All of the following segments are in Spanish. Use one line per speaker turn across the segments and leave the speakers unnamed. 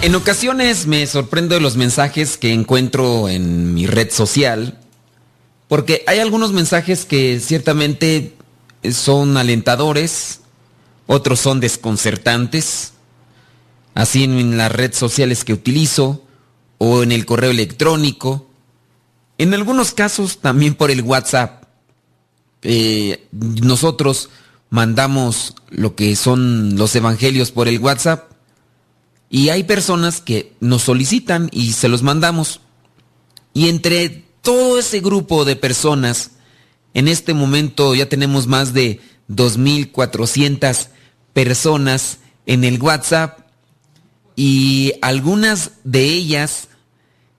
En ocasiones me sorprendo de los mensajes que encuentro en mi red social, porque hay algunos mensajes que ciertamente son alentadores, otros son desconcertantes, así en las redes sociales que utilizo o en el correo electrónico, en algunos casos también por el WhatsApp. Eh, nosotros mandamos lo que son los evangelios por el WhatsApp y hay personas que nos solicitan y se los mandamos. Y entre todo ese grupo de personas, en este momento ya tenemos más de 2.400 personas en el WhatsApp y algunas de ellas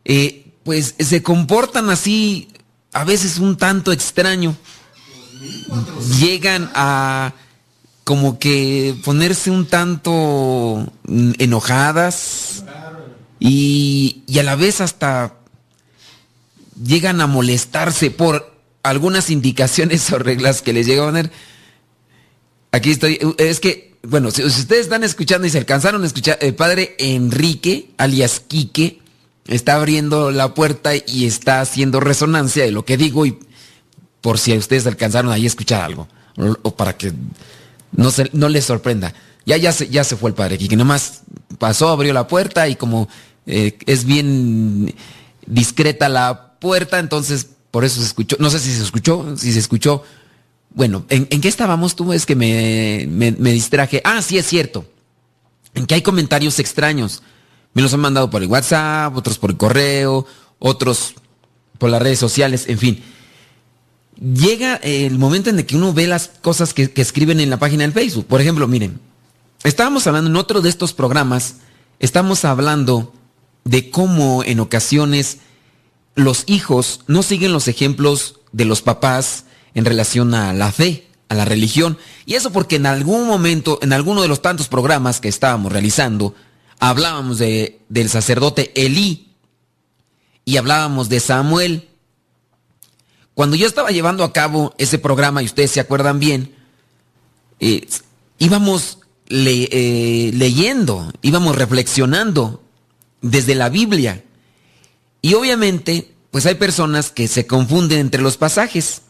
eh, pues se comportan así a veces un tanto extraño. Llegan a como que ponerse un tanto enojadas y, y a la vez hasta llegan a molestarse por algunas indicaciones o reglas que les llegan a poner. Aquí estoy, es que, bueno, si, ustedes están escuchando y se alcanzaron a escuchar, el padre Enrique, alias Quique, está abriendo la puerta y está haciendo resonancia de lo que digo y por si ustedes alcanzaron ahí a escuchar algo, o para que no, se, no les sorprenda. Ya, ya, se, ya se fue el padre Quique, nomás pasó, abrió la puerta y como eh, es bien discreta la puerta, entonces por eso se escuchó. No sé si se escuchó, si se escuchó. Bueno, ¿en, qué estábamos tú? Es que me, me, me distraje. Ah, sí, es cierto. En que hay comentarios extraños. Me los han mandado por el WhatsApp, otros por el correo, otros por las redes sociales, en fin. Llega el momento en el que uno ve las cosas que, escriben en la página del Facebook. Por ejemplo, miren, estábamos hablando en otro de estos programas, estamos hablando de cómo en ocasiones los hijos no siguen los ejemplos de los papás en relación a la fe, a la religión. Y eso porque en algún momento, en alguno de los tantos programas que estábamos realizando, hablábamos de, del sacerdote Elí y hablábamos de Samuel. Cuando yo estaba llevando a cabo ese programa, y ustedes se acuerdan bien, eh, íbamos eh, leyendo, íbamos reflexionando desde la Biblia. Y obviamente, pues hay personas que se confunden entre los pasajes.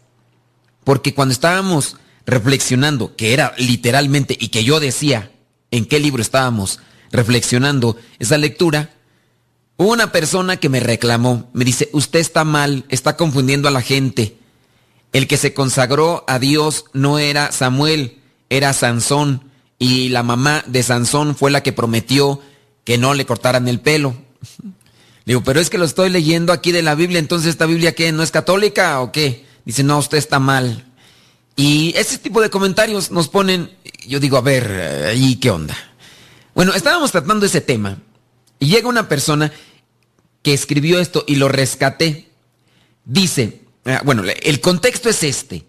Porque cuando estábamos reflexionando, que era literalmente, y que yo decía en qué libro estábamos reflexionando esa lectura, hubo una persona que me reclamó, me dice, usted está mal, está confundiendo a la gente. El que se consagró a Dios no era Samuel, era Sansón, y la mamá de Sansón fue la que prometió que no le cortaran el pelo. Digo, pero es que lo estoy leyendo aquí de la Biblia, entonces esta Biblia qué, ¿no es católica o qué? Dice, no, usted está mal. Y ese tipo de comentarios nos ponen, yo digo, a ver, ¿y qué onda? Bueno, estábamos tratando ese tema y llega una persona que escribió esto y lo rescaté. Dice, ah, bueno, el contexto es este.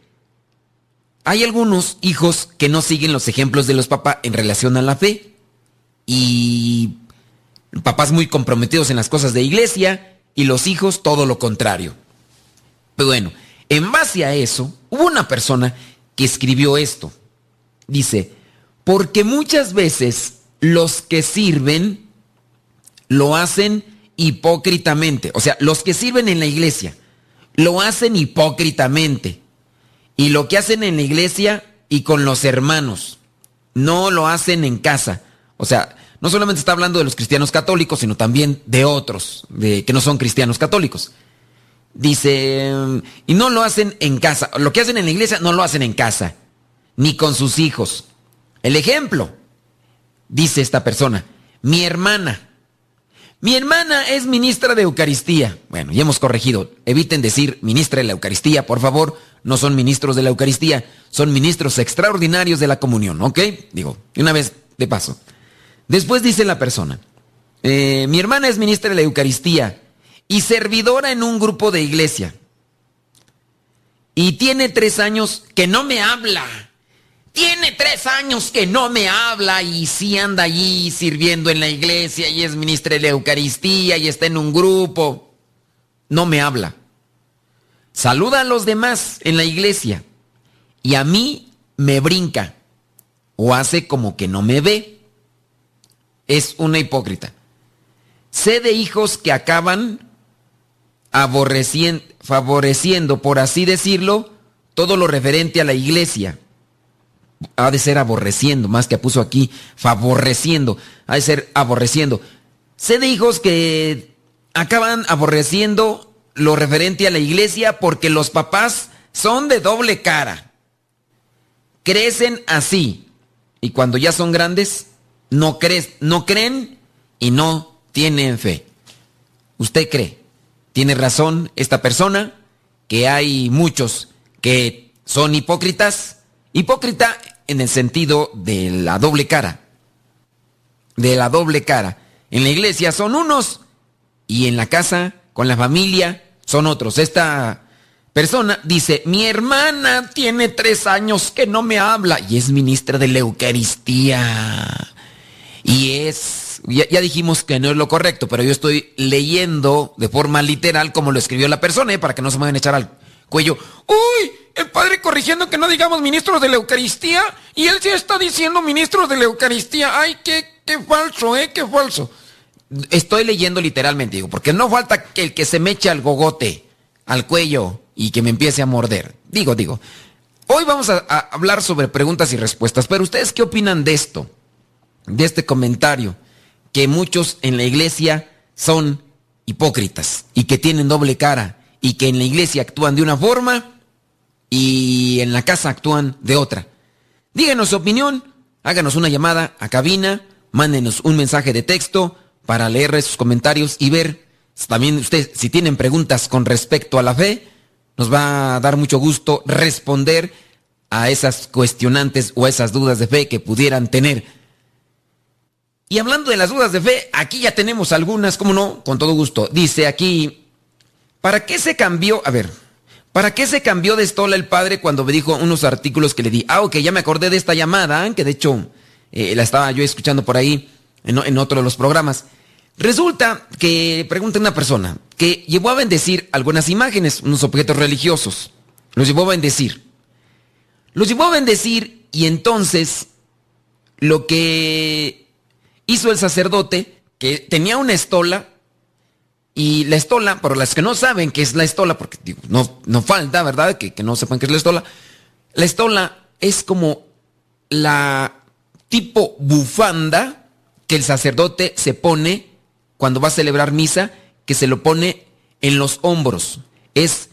Hay algunos hijos que no siguen los ejemplos de los papás en relación a la fe y papás muy comprometidos en las cosas de iglesia y los hijos todo lo contrario. Pero bueno, en base a eso, hubo una persona que escribió esto. Dice, porque muchas veces los que sirven lo hacen hipócritamente. O sea, los que sirven en la iglesia lo hacen hipócritamente. Y lo que hacen en la iglesia y con los hermanos, no lo hacen en casa. O sea, no solamente está hablando de los cristianos católicos, sino también de otros, de, que no son cristianos católicos. Dice, y no lo hacen en casa. Lo que hacen en la iglesia no lo hacen en casa, ni con sus hijos. El ejemplo, dice esta persona, mi hermana. Mi hermana es ministra de Eucaristía. Bueno, ya hemos corregido. Eviten decir ministra de la Eucaristía, por favor. No son ministros de la Eucaristía, son ministros extraordinarios de la comunión, ¿ok? Digo, una vez de paso. Después dice la persona, eh, mi hermana es ministra de la Eucaristía y servidora en un grupo de iglesia. Y tiene tres años que no me habla. Tiene tres años que no me habla y sí anda allí sirviendo en la iglesia y es ministra de la Eucaristía y está en un grupo. No me habla. Saluda a los demás en la iglesia y a mí me brinca o hace como que no me ve. Es una hipócrita. Sé de hijos que acaban favoreciendo, por así decirlo, todo lo referente a la iglesia. Ha de ser aborreciendo, más que puso aquí, favoreciendo. Ha de ser aborreciendo. Sé de hijos que acaban aborreciendo lo referente a la iglesia porque los papás son de doble cara. Crecen así. Y cuando ya son grandes, no, no creen y no tienen fe. ¿Usted cree? Tiene razón esta persona que hay muchos que son hipócritas. Hipócrita en el sentido de la doble cara. De la doble cara. En la iglesia son unos y en la casa, con la familia, son otros. Esta persona dice, mi hermana tiene tres años que no me habla y es ministra de la Eucaristía. Y es ya, dijimos que no es lo correcto, pero yo estoy leyendo de forma literal como lo escribió la persona, ¿eh? para que no se me vayan a echar al cuello. ¡Uy! El padre corrigiendo que no digamos ministros de la Eucaristía y él sí está diciendo ministros de la Eucaristía. ¡Ay, qué, qué falso, eh! ¡Qué falso! Estoy leyendo literalmente, digo, porque no falta que el que se me eche al gogote, al cuello y que me empiece a morder. Digo, digo. Hoy vamos a hablar sobre preguntas y respuestas, pero ¿ustedes qué opinan de esto? De este comentario que muchos en la iglesia son hipócritas y que tienen doble cara y que en la iglesia actúan de una forma y en la casa actúan de otra. Díganos su opinión, háganos una llamada a cabina, mándenos un mensaje de texto para leer sus comentarios y ver también ustedes si tienen preguntas con respecto a la fe, nos va a dar mucho gusto responder a esas cuestionantes o a esas dudas de fe que pudieran tener. Y hablando de las dudas de fe, aquí ya tenemos algunas, ¿cómo no? Con todo gusto. Dice aquí, ¿para qué se cambió? A ver, ¿para qué se cambió de estola el padre cuando me dijo unos artículos que le di? Ah, ok, ya me acordé de esta llamada, que de hecho eh, la estaba yo escuchando por ahí en, en otro de los programas. Resulta que pregunta una persona que llevó a bendecir algunas imágenes, unos objetos religiosos. Los llevó a bendecir. Los llevó a bendecir y entonces lo que hizo el sacerdote que tenía una estola y la estola, por las que no saben qué es la estola, porque no, no falta, ¿verdad? Que, que no sepan qué es la estola. La estola es como la tipo bufanda que el sacerdote se pone cuando va a celebrar misa, que se lo pone en los hombros. Es,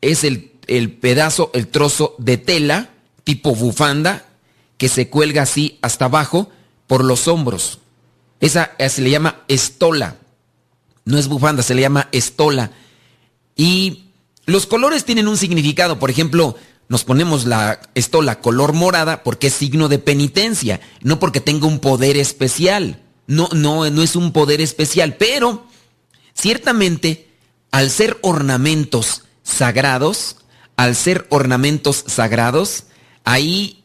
es el, el pedazo, el trozo de tela tipo bufanda que se cuelga así hasta abajo por los hombros. Esa se le llama estola. No es bufanda, se le llama estola. Y los colores tienen un significado. Por ejemplo, nos ponemos la estola color morada porque es signo de penitencia, no porque tenga un poder especial. No, no, no es un poder especial, pero ciertamente al ser ornamentos sagrados, al ser ornamentos sagrados, ahí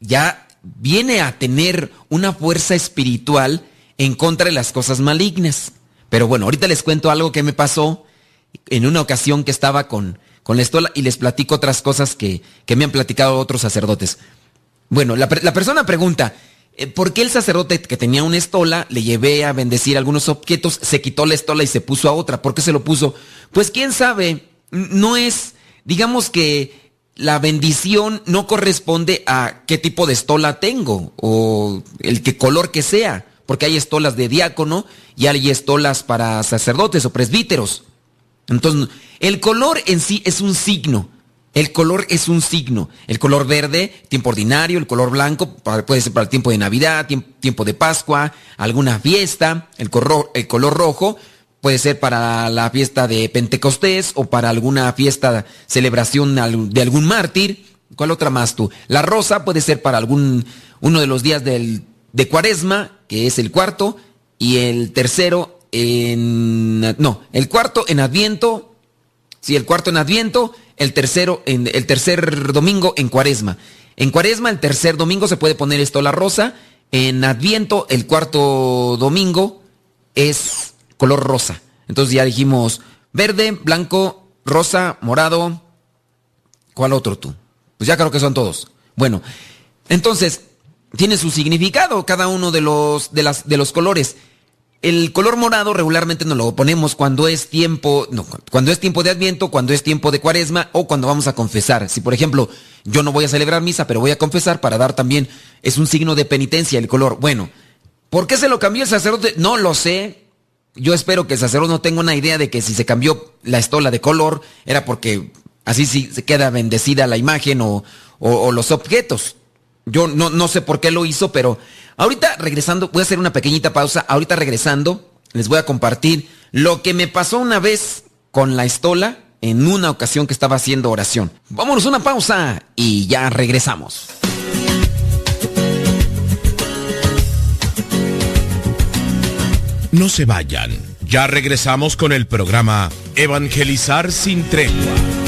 ya viene a tener una fuerza espiritual en contra de las cosas malignas. Pero bueno, ahorita les cuento algo que me pasó en una ocasión que estaba con, con la estola y les platico otras cosas que, me han platicado otros sacerdotes. Bueno, la, la persona pregunta, eh, ¿por qué el sacerdote que tenía una estola le llevé a bendecir algunos objetos, se quitó la estola y se puso a otra? ¿Por qué se lo puso? Pues quién sabe, no es, digamos que la bendición no corresponde a qué tipo de estola tengo o el que color que sea porque hay estolas de diácono y hay estolas para sacerdotes o presbíteros. Entonces, el color en sí es un signo. El color es un signo. El color verde, tiempo ordinario, el color blanco puede ser para el tiempo de Navidad, tiempo de Pascua, alguna fiesta. El color, el color rojo puede ser para la fiesta de Pentecostés o para alguna fiesta, celebración de algún mártir. ¿Cuál otra más tú? La rosa puede ser para algún uno de los días del, de Cuaresma, que es el cuarto, y el tercero en no, el cuarto en Adviento, sí, el cuarto en Adviento, el tercero en el tercer domingo en Cuaresma. En Cuaresma el tercer domingo se puede poner esto la rosa, en Adviento el cuarto domingo es color rosa. Entonces ya dijimos verde, blanco, rosa, morado. ¿Cuál otro tú? Pues ya creo que son todos. Bueno, entonces, tiene su significado cada uno de los, de las, de los colores. El color morado regularmente nos lo ponemos cuando es tiempo, no, cuando es tiempo de Adviento, cuando es tiempo de Cuaresma o cuando vamos a confesar. Si por ejemplo yo no voy a celebrar misa, pero voy a confesar para dar también es un signo de penitencia el color. Bueno, ¿por qué se lo cambió el sacerdote? No lo sé. Yo espero que el sacerdote no tenga una idea de que si se cambió la estola de color era porque así sí se queda bendecida la imagen o, o, los objetos. Yo no, no sé por qué lo hizo, pero ahorita regresando, voy a hacer una pequeñita pausa. Ahorita regresando, les voy a compartir lo que me pasó una vez con la estola en una ocasión que estaba haciendo oración. Vámonos una pausa y ya regresamos.
No se vayan, ya regresamos con el programa Evangelizar sin tregua.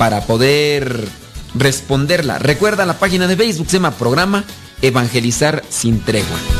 para poder responderla. Recuerda la página de Facebook, se llama Programa Evangelizar sin Tregua.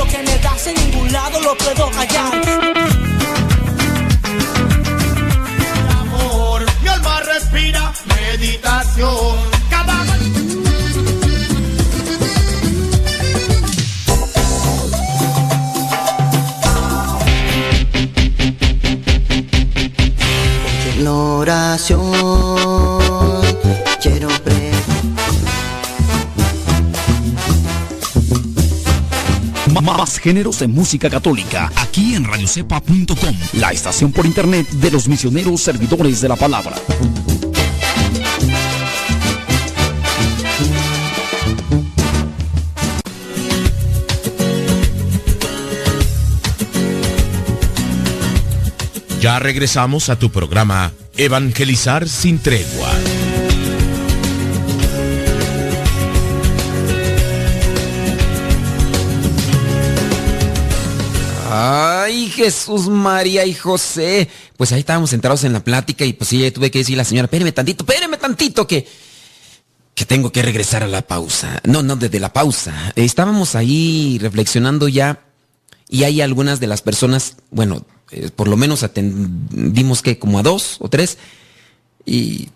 Lo que me das en ningún lado lo puedo callar.
Amor, mi alma respira meditación.
Géneros de música católica, aquí en radiocepa.com, la estación por internet de los misioneros servidores de la palabra.
Ya regresamos a tu programa Evangelizar sin tregua.
Ay, Jesús, María y José. Pues ahí estábamos centrados en la plática y pues sí, tuve que decirle a la señora, espéreme tantito, espéreme tantito que, que tengo que regresar a la pausa. No, no, desde la pausa. Estábamos ahí reflexionando ya y hay algunas de las personas, bueno, eh, por lo menos atendimos que como a dos o tres y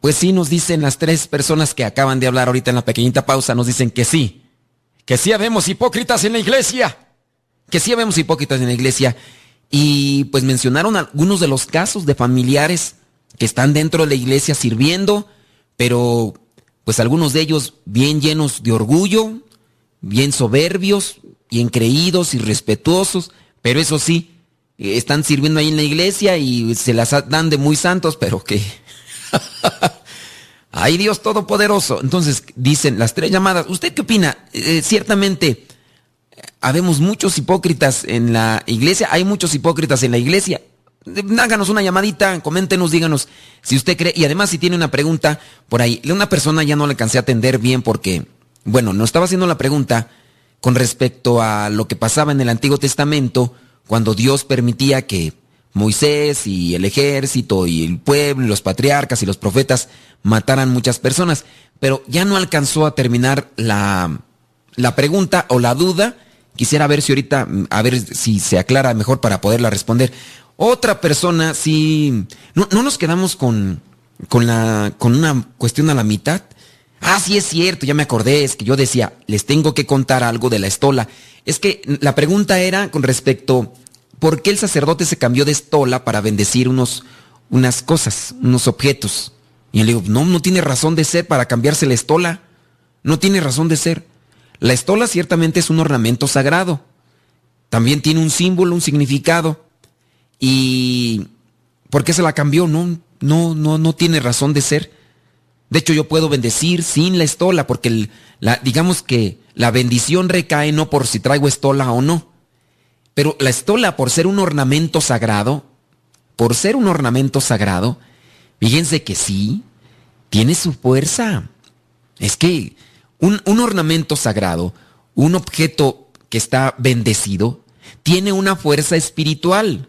pues sí nos dicen las tres personas que acaban de hablar ahorita en la pequeñita pausa, nos dicen que sí, que sí habemos hipócritas en la iglesia que sí vemos hipócritas en la iglesia. Y pues mencionaron algunos de los casos de familiares que están dentro de la iglesia sirviendo, pero pues algunos de ellos bien llenos de orgullo, bien soberbios, bien creídos y respetuosos, pero eso sí, están sirviendo ahí en la iglesia y se las dan de muy santos, pero que... ¡Ay Dios Todopoderoso! Entonces dicen las tres llamadas, ¿usted qué opina? Eh, ciertamente habemos muchos hipócritas en la iglesia, hay muchos hipócritas en la iglesia. Háganos una llamadita, coméntenos, díganos si usted cree. Y además, si tiene una pregunta por ahí, una persona ya no le cansé a atender bien porque, bueno, nos estaba haciendo la pregunta con respecto a lo que pasaba en el Antiguo Testamento cuando Dios permitía que Moisés y el ejército y el pueblo y los patriarcas y los profetas mataran muchas personas. Pero ya no alcanzó a terminar la, la pregunta o la duda Quisiera ver si ahorita, a ver si se aclara mejor para poderla responder. Otra persona, si no, no nos quedamos con, con, la, con una cuestión a la mitad. Ah, sí es cierto, ya me acordé, es que yo decía, les tengo que contar algo de la estola. Es que la pregunta era con respecto, ¿por qué el sacerdote se cambió de estola para bendecir unos, unas cosas, unos objetos? Y le digo, no, no tiene razón de ser para cambiarse la estola. No tiene razón de ser. La estola ciertamente es un ornamento sagrado. También tiene un símbolo, un significado. ¿Y por qué se la cambió? No, no, no, no tiene razón de ser. De hecho, yo puedo bendecir sin la estola, porque la, digamos que la bendición recae no por si traigo estola o no. Pero la estola, por ser un ornamento sagrado, por ser un ornamento sagrado, fíjense que sí, tiene su fuerza. Es que un, ornamento sagrado, un objeto que está bendecido, tiene una fuerza espiritual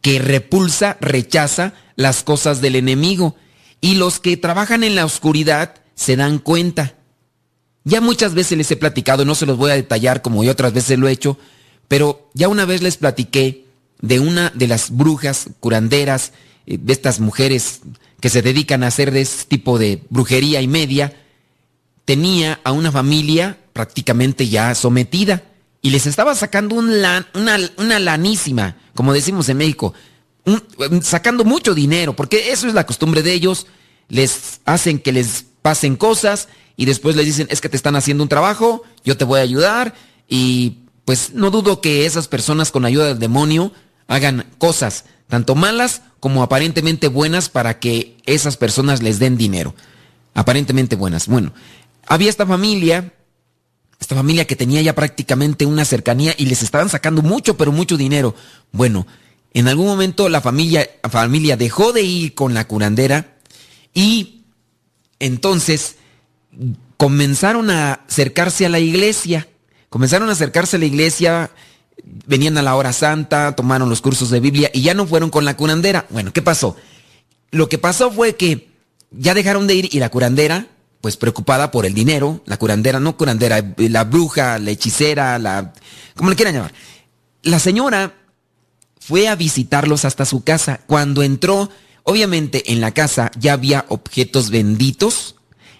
que repulsa, rechaza las cosas del enemigo. Y los que trabajan en la oscuridad se dan cuenta. Ya muchas veces les he platicado, no se los voy a detallar como yo otras veces lo he hecho, pero ya una vez les platiqué de una de las brujas curanderas, eh, de estas mujeres que se dedican a hacer de este tipo de brujería y media, tenía a una familia prácticamente ya sometida y les estaba sacando una, una, lanísima, como decimos en México, sacando mucho dinero, porque eso es la costumbre de ellos, les hacen que les pasen cosas y después les dicen, es que te están haciendo un trabajo, yo te voy a ayudar y pues no dudo que esas personas con ayuda del demonio hagan cosas tanto malas como aparentemente buenas para que esas personas les den dinero. Aparentemente buenas. Bueno, había esta familia, esta familia que tenía ya prácticamente una cercanía y les estaban sacando mucho, pero mucho dinero. Bueno, en algún momento la familia, familia dejó de ir con la curandera y entonces comenzaron a acercarse a la iglesia. Comenzaron a acercarse a la iglesia, venían a la hora santa, tomaron los cursos de Biblia y ya no fueron con la curandera. Bueno, ¿qué pasó? Lo que pasó fue que ya dejaron de ir y la curandera pues preocupada por el dinero, la curandera, no curandera, la bruja, la hechicera, la... como le quieran llamar. La señora fue a visitarlos hasta su casa. Cuando entró, obviamente en la casa ya había objetos benditos.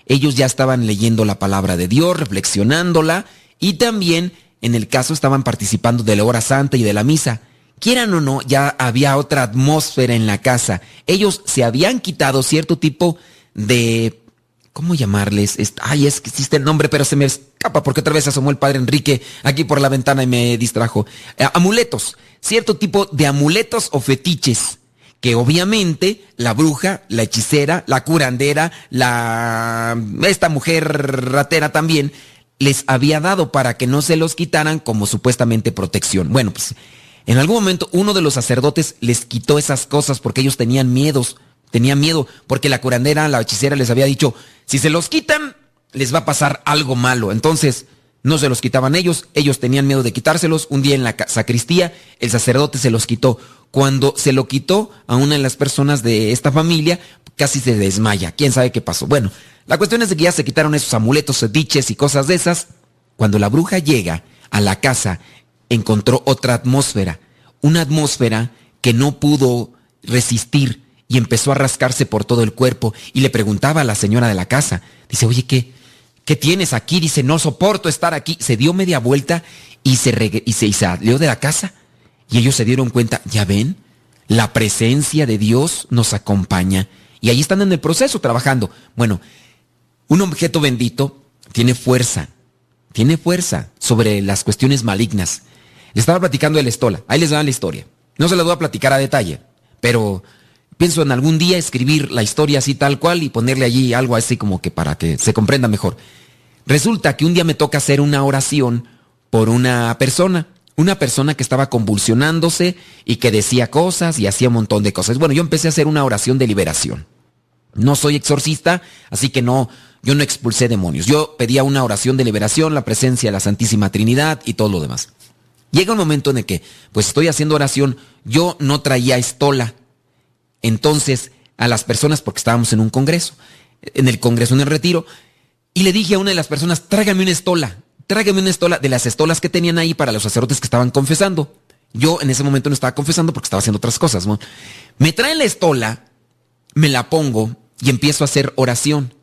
Ellos ya estaban leyendo la palabra de Dios, reflexionándola y también en el caso estaban participando de la hora santa y de la misa. Quieran o no, ya había otra atmósfera en la casa. Ellos se habían quitado cierto tipo de ¿cómo llamarles? Ay, es que existe el nombre, pero se me escapa porque otra vez asomó el padre Enrique aquí por la ventana y me distrajo. Eh, amuletos, cierto tipo de amuletos o fetiches que obviamente la bruja, la hechicera, la curandera, la esta mujer ratera también les había dado para que no se los quitaran como supuestamente protección. Bueno, pues en algún momento uno de los sacerdotes les quitó esas cosas porque ellos tenían miedos, tenían miedo porque la curandera, la hechicera les había dicho, si se los quitan, les va a pasar algo malo. Entonces, no se los quitaban ellos, ellos tenían miedo de quitárselos. Un día en la sacristía, el sacerdote se los quitó. Cuando se lo quitó a una de las personas de esta familia, casi se desmaya. ¿Quién sabe qué pasó? Bueno, la cuestión es que ya se quitaron esos amuletos, diches y cosas de esas. Cuando la bruja llega a la casa, encontró otra atmósfera. Una atmósfera que no pudo resistir y empezó a rascarse por todo el cuerpo y le preguntaba a la señora de la casa. Dice, oye, ¿qué, ¿qué tienes aquí? Dice, no soporto estar aquí. Se dio media vuelta y se, y se, salió de la casa. Y ellos se dieron cuenta, ya ven, la presencia de Dios nos acompaña. Y ahí están en el proceso trabajando. Bueno, un objeto bendito tiene fuerza, tiene fuerza sobre las cuestiones malignas. Le estaba platicando el estola, ahí les da la historia. No se la voy a platicar a detalle, pero pienso en algún día escribir la historia así tal cual y ponerle allí algo así como que para que se comprenda mejor. Resulta que un día me toca hacer una oración por una persona una persona que estaba convulsionándose y que decía cosas y hacía un montón de cosas. Bueno, yo empecé a hacer una oración de liberación. No soy exorcista, así que no, yo no expulsé demonios. Yo pedía una oración de liberación, la presencia de la Santísima Trinidad y todo lo demás. Llega un momento en el que, pues estoy haciendo oración, yo no traía estola. Entonces, a las personas, porque estábamos en un congreso, en el congreso, en el retiro, y le dije a una de las personas, tráigame una estola tráigame una estola de las estolas que tenían ahí para los sacerdotes que estaban confesando. Yo en ese momento no estaba confesando porque estaba haciendo otras cosas. Me traen la estola, me la pongo y empiezo a hacer oración.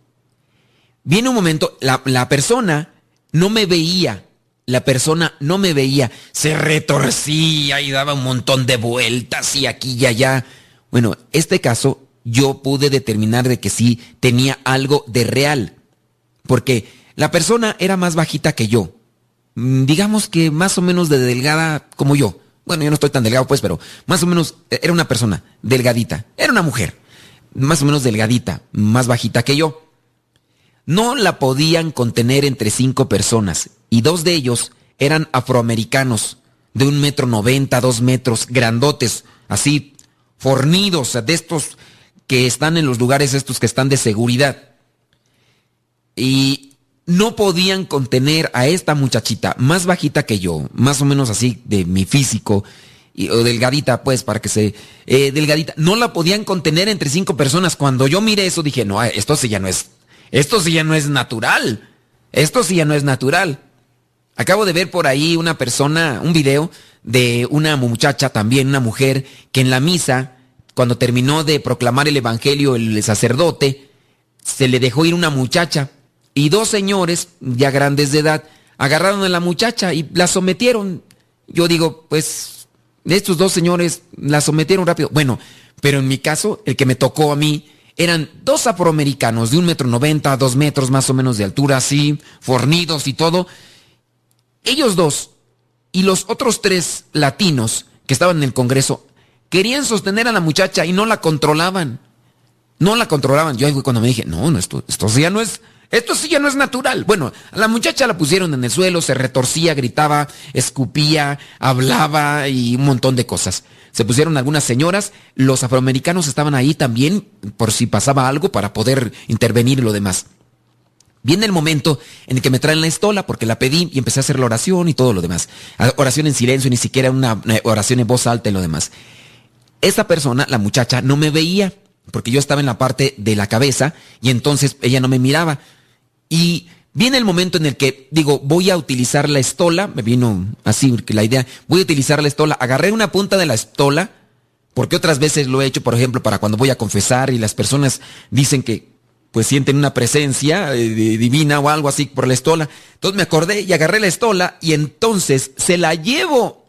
Viene un momento, la, la persona no me veía, la persona no me veía, se retorcía y daba un montón de vueltas y aquí y allá. Bueno, este caso yo pude determinar de que sí tenía algo de real, porque la persona era más bajita que yo. Mm, digamos que más o menos de delgada como yo. Bueno, yo no estoy tan delgado pues, pero más o menos eh, era una persona delgadita. Era una mujer. Más o menos delgadita, más bajita que yo. No la podían contener entre cinco personas y dos de ellos eran afroamericanos de un metro noventa, dos metros, grandotes, así, fornidos, de estos que están en los lugares estos que están de seguridad. Y no podían contener a esta muchachita más bajita que yo, más o menos así de mi físico, y, o delgadita, pues, para que se... Eh, delgadita, no la podían contener entre cinco personas. Cuando yo miré eso dije, no, esto sí ya no es... Esto sí ya no es natural. Esto sí ya no es natural. Acabo de ver por ahí una persona, un video de una muchacha también, una mujer, que en la misa, cuando terminó de proclamar el Evangelio el sacerdote, se le dejó ir una muchacha y dos señores, ya grandes de edad, agarraron a la muchacha y la sometieron. Yo digo, pues, estos dos señores la sometieron rápido. Bueno, pero en mi caso, el que me tocó a mí, eran dos afroamericanos de un metro noventa, dos metros más o menos de altura, así, fornidos y todo. Ellos dos y los otros tres latinos que estaban en el Congreso querían sostener a la muchacha y no la controlaban. No la controlaban. Yo ahí cuando me dije, no, no esto, ya no es sí ya no es natural. Bueno, a la muchacha la pusieron en el suelo, se retorcía, gritaba, escupía, hablaba y un montón de cosas. Se pusieron algunas señoras, los afroamericanos estaban ahí también por si pasaba algo para poder intervenir y lo demás. Viene el momento en el que me traen la estola porque la pedí y empecé a hacer la oración y todo lo demás. Oración en silencio, ni siquiera una oración en voz alta y lo demás. Esta persona, la muchacha, no me veía porque yo estaba en la parte de la cabeza y entonces ella no me miraba. Y viene el momento en el que digo, voy a utilizar la estola, me vino así la idea, voy a utilizar la estola, agarré una punta de la estola, porque otras veces lo he hecho, por ejemplo, para cuando voy a confesar y las personas dicen que pues sienten una presencia eh, divina o algo así por la estola. Entonces me acordé y agarré la estola y entonces se la llevo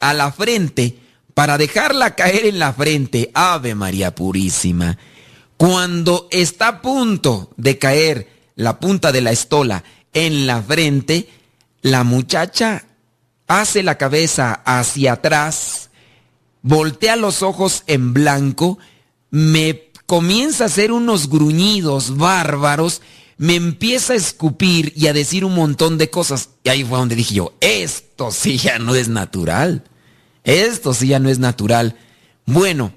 a la frente para dejarla caer en la frente. Ave María Purísima. Cuando está a punto de caer la punta de la estola en la frente, la muchacha hace la cabeza hacia atrás, voltea los ojos en blanco, me comienza a hacer unos gruñidos bárbaros, me empieza a escupir y a decir un montón de cosas. Y ahí fue donde dije yo, esto sí ya no es natural. Esto sí ya no es natural. Bueno,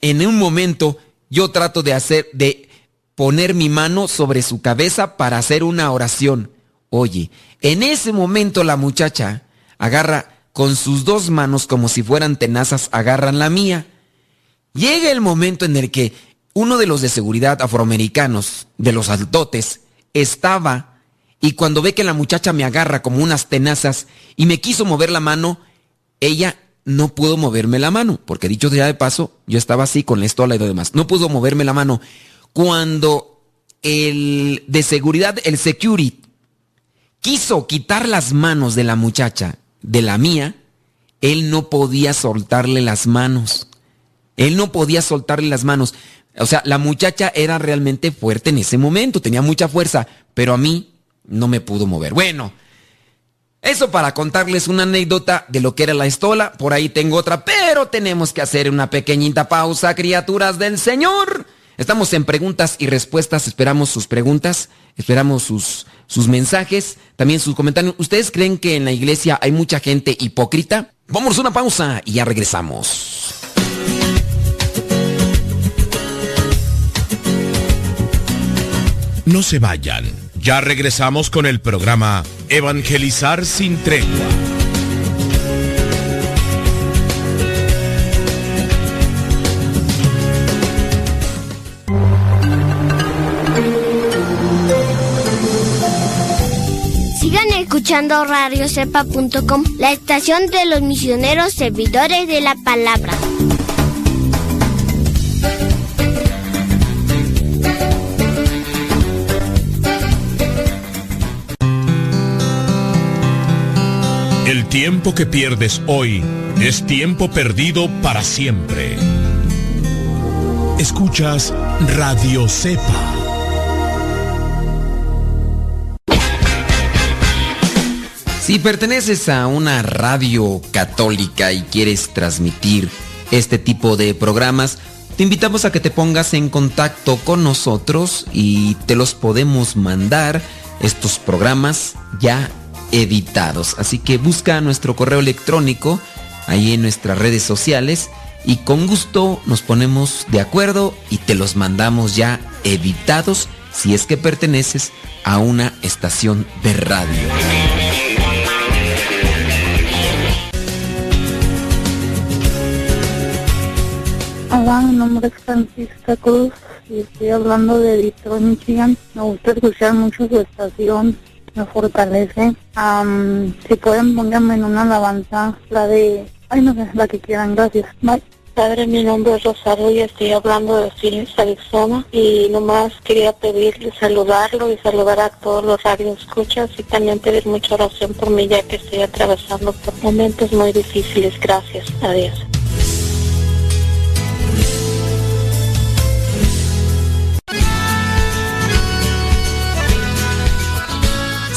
en un momento yo trato de hacer, de poner mi mano sobre su cabeza para hacer una oración. Oye, en ese momento la muchacha agarra con sus dos manos como si fueran tenazas, agarran la mía. Llega el momento en el que uno de los de seguridad afroamericanos, de los altotes, estaba y cuando ve que la muchacha me agarra como unas tenazas y me quiso mover la mano, ella no pudo moverme la mano, porque dicho ya de paso, yo estaba así con la estola y lo demás. No pudo moverme la mano. Cuando el de seguridad, el security, quiso quitar las manos de la muchacha, de la mía, él no podía soltarle las manos. Él no podía soltarle las manos. O sea, la muchacha era realmente fuerte en ese momento, tenía mucha fuerza, pero a mí no me pudo mover. Bueno, eso para contarles una anécdota de lo que era la estola. Por ahí tengo otra, pero tenemos que hacer una pequeñita pausa, criaturas del Señor. Estamos en preguntas y respuestas, esperamos sus preguntas, esperamos sus, sus mensajes, también sus comentarios. ¿Ustedes creen que en la iglesia hay mucha gente hipócrita? Vamos a una pausa y ya regresamos.
No se vayan. Ya regresamos con el programa Evangelizar sin tregua.
Sigan escuchando radiocepa.com, la estación de los misioneros servidores de la palabra.
El tiempo que pierdes hoy es tiempo perdido para siempre. Escuchas Radio Cepa.
Si perteneces a una radio católica y quieres transmitir este tipo de programas, te invitamos a que te pongas en contacto con nosotros y te los podemos mandar estos programas ya editados. Así que busca nuestro correo electrónico ahí en nuestras redes sociales y con gusto nos ponemos de acuerdo y te los mandamos ya editados si es que perteneces a una estación de radio.
Hola, mi nombre es Francisca Cruz y estoy hablando de Detroit, Michigan. Me gusta escuchar mucho su estación me fortalece. si pueden, pónganme en una alabanza, la de, ay, no sé, la que quieran, gracias.
Padre, mi nombre es Rosario y estoy hablando de Phoenix, Arizona y nomás quería pedirle saludarlo y saludar a todos los escuchas y también pedir mucha oración por mí ya que estoy atravesando por momentos muy difíciles. Gracias. Adiós.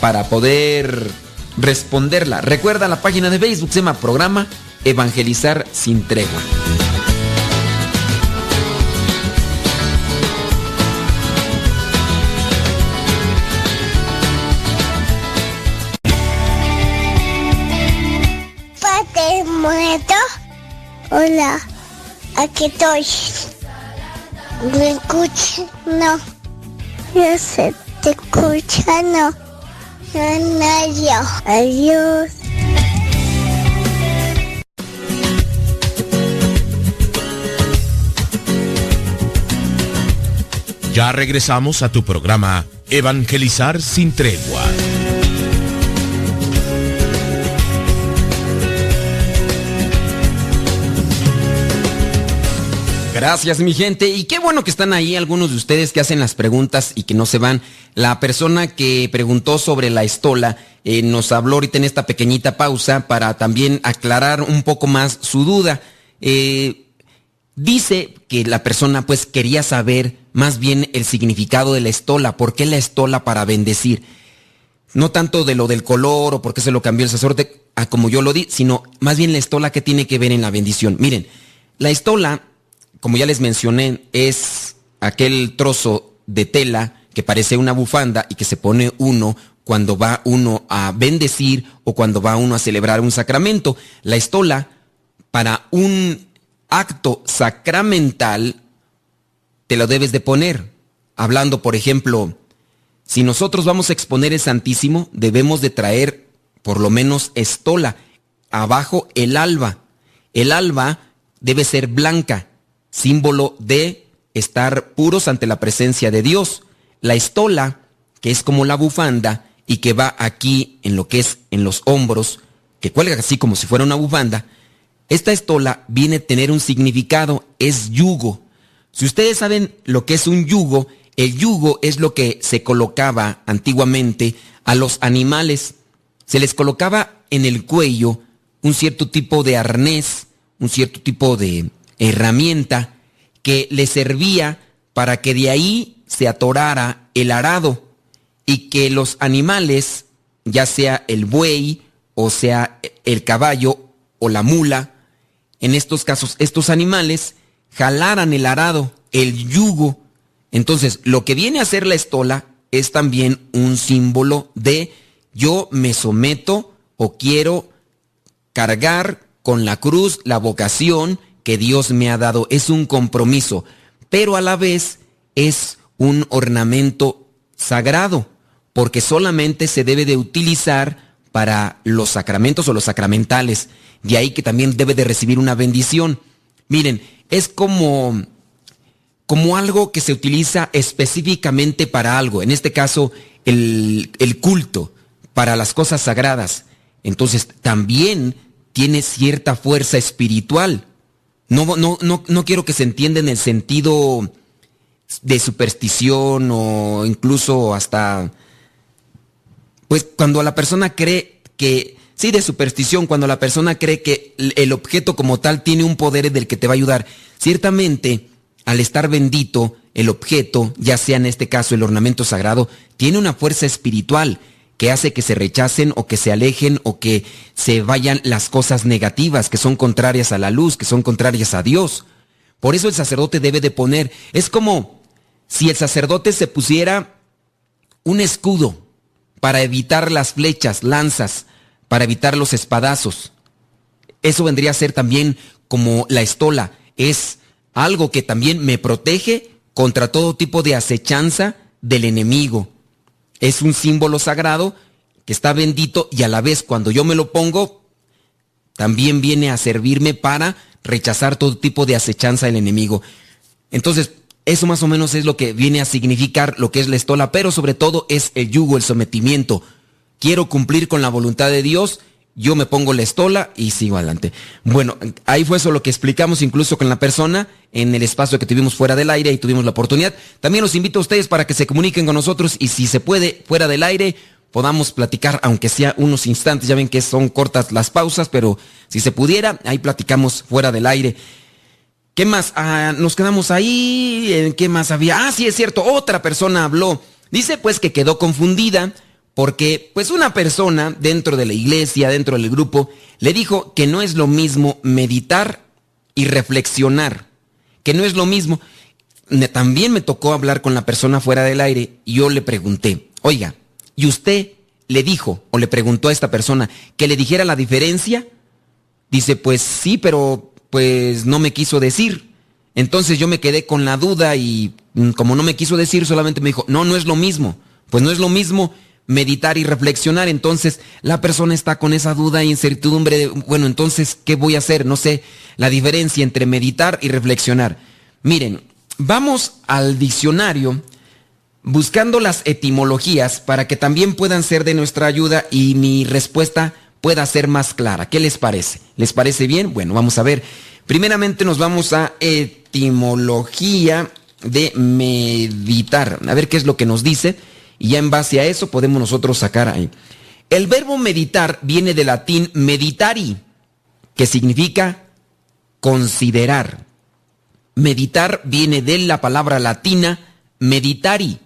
para poder responderla. Recuerda la página de Facebook, se llama Programa Evangelizar sin tregua.
Padre muerto. Hola, aquí estoy. ¿Me escuchas? No. Yo sé, te escucha, no. Adiós.
Ya regresamos a tu programa Evangelizar sin tregua.
Gracias mi gente y qué bueno que están ahí algunos de ustedes que hacen las preguntas y que no se van. La persona que preguntó sobre la estola eh, nos habló ahorita en esta pequeñita pausa para también aclarar un poco más su duda. Eh, dice que la persona pues quería saber más bien el significado de la estola, por qué la estola para bendecir. No tanto de lo del color o por qué se lo cambió el sacerdote a como yo lo di, sino más bien la estola que tiene que ver en la bendición. Miren, la estola como ya les mencioné, es aquel trozo de tela que parece una bufanda y que se pone uno cuando va uno a bendecir o cuando va uno a celebrar un sacramento. La estola, para un acto sacramental, te lo debes de poner. Hablando, por ejemplo, si nosotros vamos a exponer el Santísimo, debemos de traer por lo menos estola, abajo el alba. El alba debe ser blanca símbolo de estar puros ante la presencia de Dios. La estola, que es como la bufanda y que va aquí en lo que es en los hombros, que cuelga así como si fuera una bufanda, esta estola viene a tener un significado, es yugo. Si ustedes saben lo que es un yugo, el yugo es lo que se colocaba antiguamente a los animales. Se les colocaba en el cuello un cierto tipo de arnés, un cierto tipo de herramienta que le servía para que de ahí se atorara el arado y que los animales, ya sea el buey o sea el caballo o la mula, en estos casos estos animales jalaran el arado, el yugo. Entonces, lo que viene a ser la estola es también un símbolo de yo me someto o quiero cargar con la cruz la vocación que Dios me ha dado. Es un compromiso, pero a la vez es un ornamento sagrado, porque solamente se debe de utilizar para los sacramentos o los sacramentales. De ahí que también debe de recibir una bendición. Miren, es como, como algo que se utiliza específicamente para algo. En este caso, el, el culto, para las cosas sagradas. Entonces, también tiene cierta fuerza espiritual. No, no, no, no quiero que se entienda en el sentido de superstición o incluso hasta, pues cuando la persona cree que, sí, de superstición, cuando la persona cree que el objeto como tal tiene un poder del que te va a ayudar. Ciertamente, al estar bendito, el objeto, ya sea en este caso el ornamento sagrado, tiene una fuerza espiritual que hace que se rechacen o que se alejen o que se vayan las cosas negativas que son contrarias a la luz, que son contrarias a Dios. Por eso el sacerdote debe de poner, es como si el sacerdote se pusiera un escudo para evitar las flechas, lanzas, para evitar los espadazos. Eso vendría a ser también como la estola, es algo que también me protege contra todo tipo de acechanza del enemigo es un símbolo sagrado que está bendito y a la vez cuando yo me lo pongo, también viene a servirme para rechazar todo tipo de acechanza del enemigo. Entonces, eso más o menos es lo que viene a significar lo que es la estola, pero sobre todo es el yugo, el sometimiento. Quiero cumplir con la voluntad de Dios yo me pongo la estola y sigo adelante. Bueno, ahí fue eso lo que explicamos incluso con la persona en el espacio que tuvimos fuera del aire y tuvimos la oportunidad. También los invito a ustedes para que se comuniquen con nosotros y si se puede, fuera del aire, podamos platicar, aunque sea unos instantes. Ya ven que son cortas las pausas, pero si se pudiera, ahí platicamos fuera del aire. ¿Qué más? Ah, nos quedamos ahí. ¿Qué más había? Ah, sí, es cierto. Otra persona habló. Dice pues que quedó confundida porque pues una persona dentro de la iglesia, dentro del grupo, le dijo que no es lo mismo meditar y reflexionar, que no es lo mismo. También me tocó hablar con la persona fuera del aire y yo le pregunté, oiga, ¿y usted le dijo o le preguntó a esta persona que le dijera la diferencia? Dice, pues sí, pero pues no me quiso decir. Entonces yo me quedé con la duda y mm, como no me quiso decir, solamente me dijo, no, no es lo mismo. Pues no es lo mismo meditar y reflexionar. Entonces la persona está con esa duda e incertidumbre de, bueno, entonces, ¿qué voy a hacer? No sé la diferencia entre meditar y reflexionar. Miren, vamos al diccionario buscando las etimologías para que también puedan ser de nuestra ayuda y mi respuesta pueda ser más clara. ¿Qué les parece? ¿Les parece bien? Bueno, vamos a ver. Primeramente nos vamos a etimología de meditar. A ver qué es lo que nos dice. Y ya en base a eso podemos nosotros sacar ahí. El verbo meditar viene del latín meditari, que significa considerar. Meditar viene de la palabra latina meditari,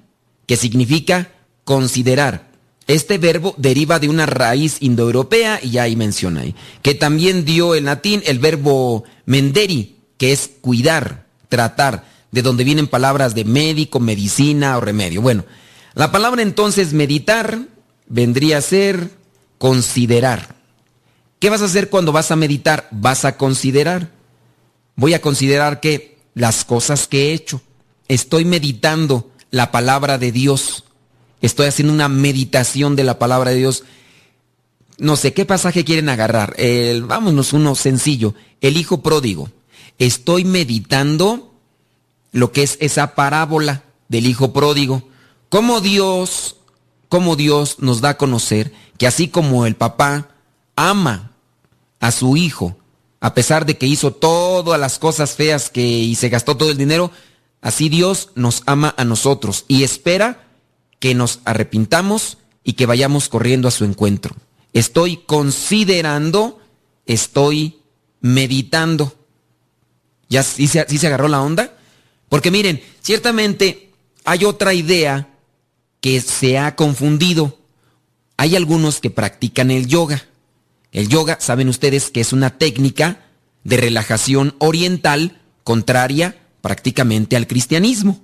que significa considerar. Este verbo deriva de una raíz indoeuropea, y ya ahí menciona ahí, que también dio en latín el verbo menderi, que es cuidar, tratar, de donde vienen palabras de médico, medicina o remedio. Bueno, la palabra entonces meditar vendría a ser considerar. ¿Qué vas a hacer cuando vas a meditar? Vas a considerar. Voy a considerar que las cosas que he hecho. Estoy meditando la palabra de Dios. Estoy haciendo una meditación de la palabra de Dios. No sé qué pasaje quieren agarrar. vámonos uno sencillo. El hijo pródigo. Estoy meditando lo que es esa parábola del hijo pródigo. Cómo Dios, Dios nos da a conocer que así como el papá ama a su hijo, a pesar de que hizo todas las cosas feas que y se gastó todo el dinero, así Dios nos ama a nosotros y espera que nos arrepintamos y que vayamos corriendo a su encuentro. Estoy considerando, estoy meditando. ¿Ya sí se, se agarró la onda? Porque miren, ciertamente hay otra idea que se ha confundido. Hay algunos que practican el yoga. El yoga, saben ustedes que es una técnica de relajación oriental contraria prácticamente al cristianismo.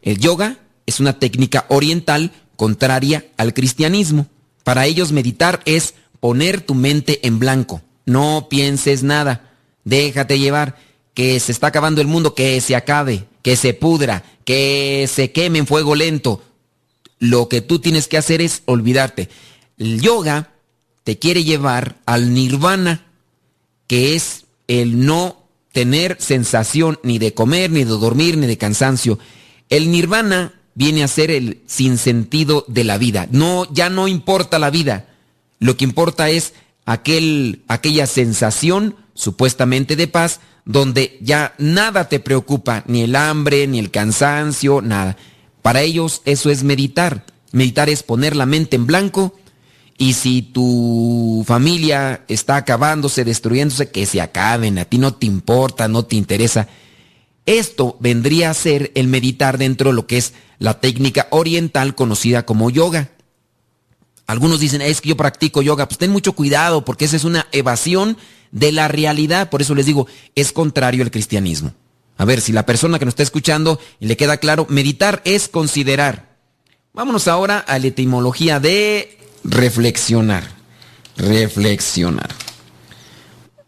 El yoga es una técnica oriental contraria al cristianismo. Para ellos meditar es poner tu mente en blanco. No pienses nada. Déjate llevar. Que se está acabando el mundo, que se acabe, que se pudra, que se queme en fuego lento. Lo que tú tienes que hacer es olvidarte. El yoga te quiere llevar al nirvana, que es el no tener sensación ni de comer, ni de dormir, ni de cansancio. El nirvana viene a ser el sinsentido de la vida. No, ya no importa la vida. Lo que importa es aquel, aquella sensación supuestamente de paz donde ya nada te preocupa, ni el hambre, ni el cansancio, nada. Para ellos eso es meditar. Meditar es poner la mente en blanco y si tu familia está acabándose, destruyéndose, que se acaben, a ti no te importa, no te interesa. Esto vendría a ser el meditar dentro de lo que es la técnica oriental conocida como yoga. Algunos dicen, es que yo practico yoga. Pues ten mucho cuidado porque esa es una evasión de la realidad. Por eso les digo, es contrario al cristianismo. A ver, si la persona que nos está escuchando y le queda claro, meditar es considerar. Vámonos ahora a la etimología de reflexionar. Reflexionar.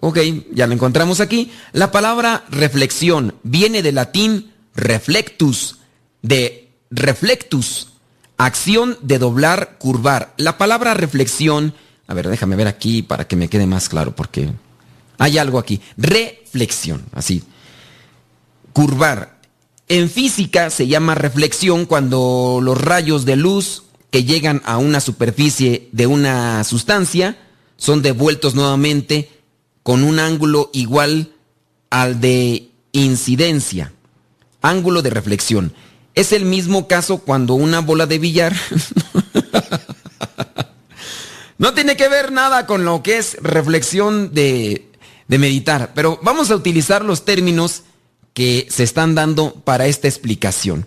Ok, ya lo encontramos aquí. La palabra reflexión viene del latín reflectus, de reflectus, acción de doblar, curvar. La palabra reflexión, a ver, déjame ver aquí para que me quede más claro, porque hay algo aquí. Reflexión, así. Curvar. En física se llama reflexión cuando los rayos de luz que llegan a una superficie de una sustancia son devueltos nuevamente con un ángulo igual al de incidencia, ángulo de reflexión. Es el mismo caso cuando una bola de billar no tiene que ver nada con lo que es reflexión de, meditar, pero vamos a utilizar los términos que se están dando para esta explicación.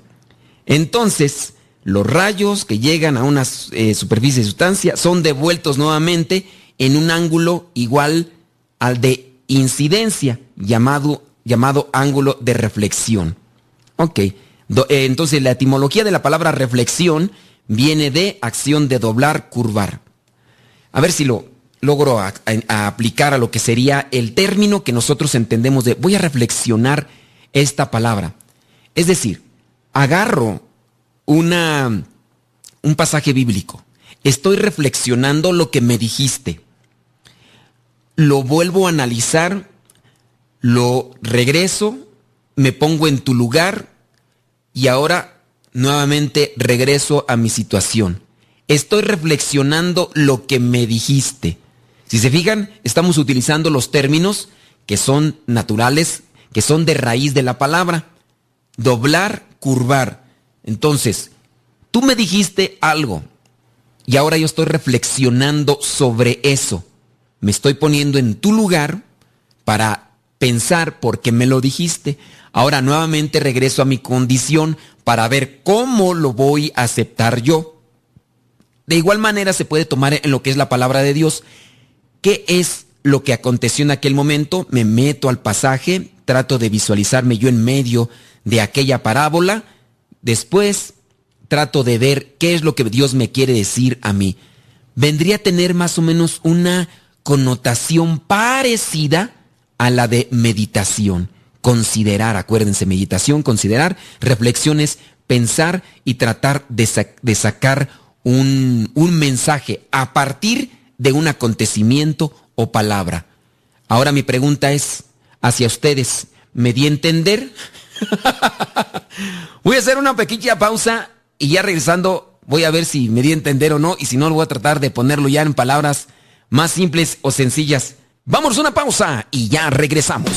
Entonces, los rayos que llegan a una eh, superficie de sustancia son devueltos nuevamente en un ángulo igual al de incidencia, llamado, llamado ángulo de reflexión. Ok, eh, entonces la etimología de la palabra reflexión viene de acción de doblar, curvar. A ver si lo logro aplicar a lo que sería el término que nosotros entendemos de voy a reflexionar esta palabra. Es decir, agarro una, un pasaje bíblico, estoy reflexionando lo que me dijiste lo vuelvo a analizar, lo regreso, me pongo en tu lugar y ahora nuevamente regreso a mi situación. Estoy reflexionando lo que me dijiste. Si se fijan, estamos utilizando los términos que son naturales, que son de raíz de la palabra. Doblar, curvar. Entonces, tú me dijiste algo y ahora yo estoy reflexionando sobre eso. Me estoy poniendo en tu lugar para pensar por qué me lo dijiste. Ahora nuevamente regreso a mi condición para ver cómo lo voy a aceptar yo. De igual manera se puede tomar en lo que es la palabra de Dios. ¿Qué es lo que aconteció en aquel momento? Me meto al pasaje, trato de visualizarme yo en medio de aquella parábola. Después trato de ver qué es lo que Dios me quiere decir a mí. Vendría a tener más o menos una connotación parecida a la de meditación. Considerar, acuérdense, meditación, considerar, reflexiones, pensar y tratar de, sacar un, mensaje a partir de un acontecimiento o palabra. Ahora mi pregunta es hacia ustedes. ¿Me di a entender? Voy a hacer una pequeña pausa y ya regresando voy a ver si me di a entender o no y si no lo voy a tratar de ponerlo ya en palabras más simples o sencillas. Vamos a una pausa y ya regresamos.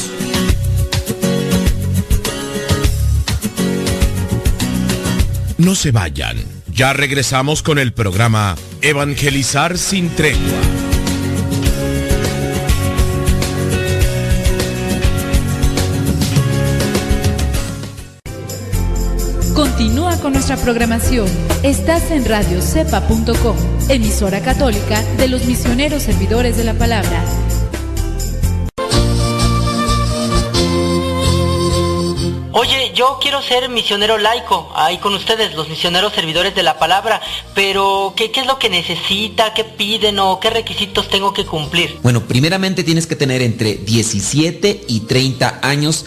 No se vayan, ya regresamos con el programa Evangelizar sin tregua.
Continúa con nuestra programación. Estás en radiocepa.com, emisora católica de los misioneros servidores de la palabra.
Oye, yo quiero ser misionero laico, ahí con ustedes, los misioneros servidores de la palabra, pero ¿qué, ¿qué, es lo que necesita? ¿Qué piden o qué requisitos tengo que cumplir?
Bueno, primeramente tienes que tener entre 17 y 30 años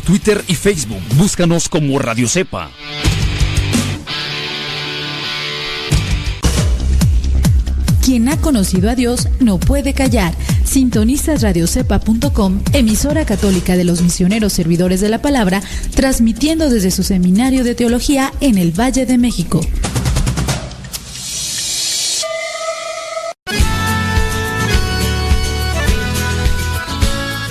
Twitter y Facebook. Búscanos como Radio Cepa.
Quien ha conocido a Dios no puede callar. Sintonizas radiocepa.com, emisora católica de los misioneros servidores de la palabra, transmitiendo desde su seminario de teología en el Valle de México.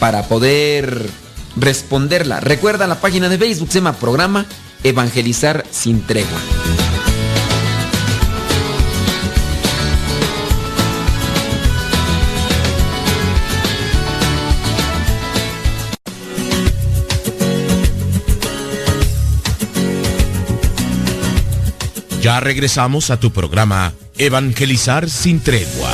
para poder responderla. Recuerda la página de Facebook, se llama Programa Evangelizar sin tregua.
Ya regresamos a tu programa Evangelizar sin tregua.